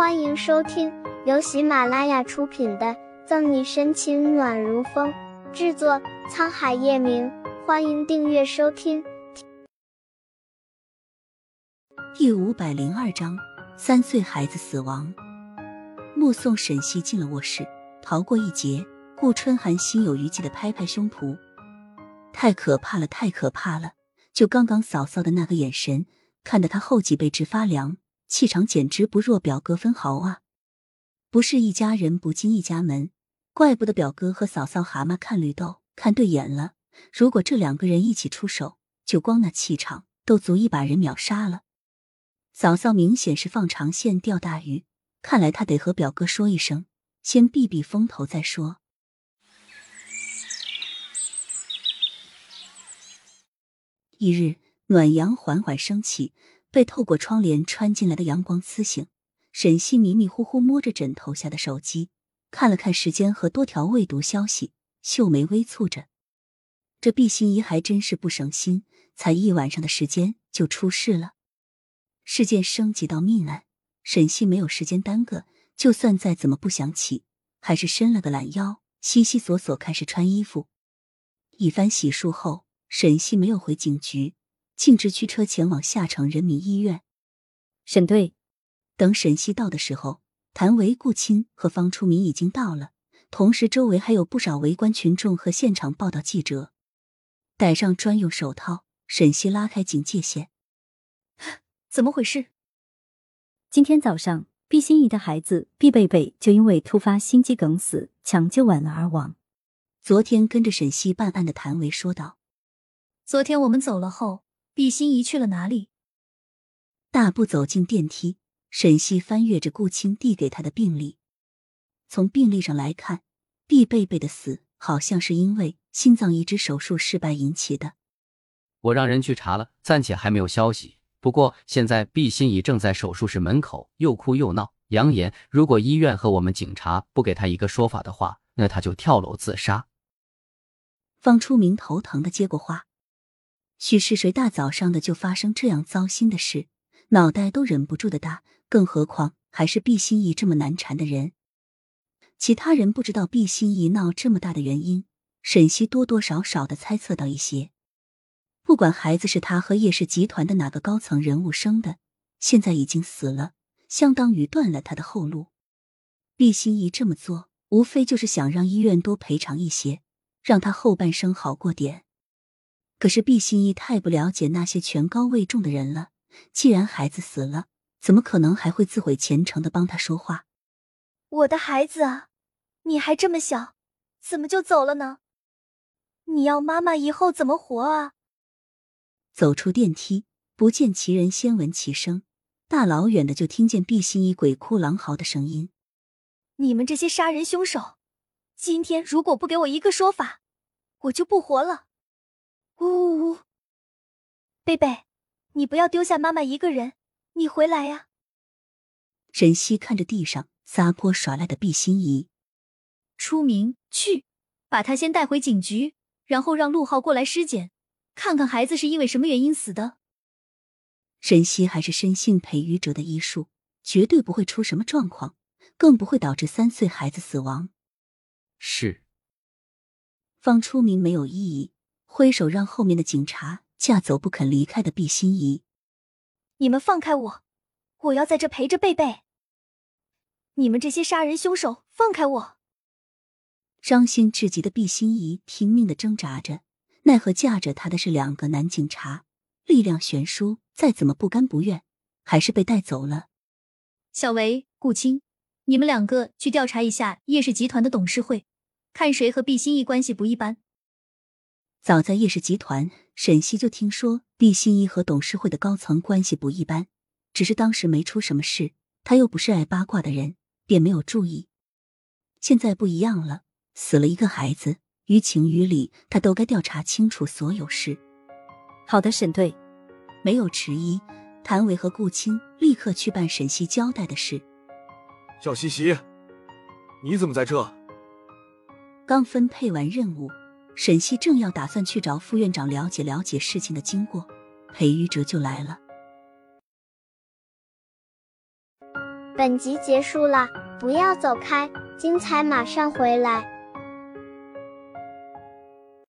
欢迎收听由喜马拉雅出品的《赠你深情暖如风》，制作沧海夜明。欢迎订阅收听。第五百零二章：三岁孩子死亡。目送沈西进了卧室，逃过一劫。顾春寒心有余悸的拍拍胸脯：“太可怕了，太可怕了！就刚刚嫂嫂的那个眼神，看得他后脊背直发凉。”气场简直不弱表哥分毫啊！不是一家人不进一家门，怪不得表哥和嫂嫂蛤蟆看绿豆看对眼了。如果这两个人一起出手，就光那气场都足以把人秒杀了。嫂嫂明显是放长线钓大鱼，看来他得和表哥说一声，先避避风头再说。一日，暖阳缓缓升起。被透过窗帘穿进来的阳光刺醒，沈西迷迷糊糊摸着枕头下的手机，看了看时间和多条未读消息，秀眉微蹙着。这毕心怡还真是不省心，才一晚上的时间就出事了。事件升级到命案，沈西没有时间耽搁，就算再怎么不想起，还是伸了个懒腰，悉悉索索开始穿衣服。一番洗漱后，沈西没有回警局。径直驱车前往下城人民医院。沈队，等沈西到的时候，谭维、顾青和方初明已经到了，同时周围还有不少围观群众和现场报道记者。戴上专用手套，沈西拉开警戒线。怎么回事？今天早上，毕心怡的孩子毕贝贝就因为突发心肌梗死，抢救晚了而亡。昨天跟着沈西办案的谭维说道：“昨天我们走了后。”毕心怡去了哪里？大步走进电梯，沈西翻阅着顾青递给他的病历。从病历上来看，毕贝贝的死好像是因为心脏移植手术失败引起的。我让人去查了，暂且还没有消息。不过现在毕心怡正在手术室门口，又哭又闹，扬言如果医院和我们警察不给他一个说法的话，那他就跳楼自杀。方初明头疼的接过话。许是谁大早上的就发生这样糟心的事，脑袋都忍不住的大，更何况还是毕心怡这么难缠的人。其他人不知道毕心怡闹这么大的原因，沈西多多少少的猜测到一些。不管孩子是他和叶氏集团的哪个高层人物生的，现在已经死了，相当于断了他的后路。毕心怡这么做，无非就是想让医院多赔偿一些，让他后半生好过点。可是毕心怡太不了解那些权高位重的人了。既然孩子死了，怎么可能还会自毁前程的帮他说话？我的孩子啊，你还这么小，怎么就走了呢？你要妈妈以后怎么活啊？走出电梯，不见其人，先闻其声，大老远的就听见毕心怡鬼哭狼嚎的声音：“你们这些杀人凶手，今天如果不给我一个说法，我就不活了。”呜呜呜！贝贝，你不要丢下妈妈一个人，你回来呀！沈西看着地上撒泼耍赖的毕心怡，出名去，把他先带回警局，然后让陆浩过来尸检，看看孩子是因为什么原因死的。沈西还是深信裴于哲的医术，绝对不会出什么状况，更不会导致三岁孩子死亡。是。放出名没有异议。挥手让后面的警察架走不肯离开的毕心怡。你们放开我，我要在这陪着贝贝。你们这些杀人凶手，放开我！伤心至极的毕心怡拼命的挣扎着，奈何架着她的是两个男警察，力量悬殊，再怎么不甘不愿，还是被带走了。小维、顾青，你们两个去调查一下叶氏集团的董事会，看谁和毕心怡关系不一般。早在叶氏集团，沈西就听说毕心一和董事会的高层关系不一般，只是当时没出什么事，他又不是爱八卦的人，便没有注意。现在不一样了，死了一个孩子，于情于理，他都该调查清楚所有事。好的，沈队，没有迟疑，谭伟和顾青立刻去办沈西交代的事。小西西，你怎么在这？刚分配完任务。沈西正要打算去找副院长了解了解事情的经过，裴玉哲就来了。本集结束了，不要走开，精彩马上回来。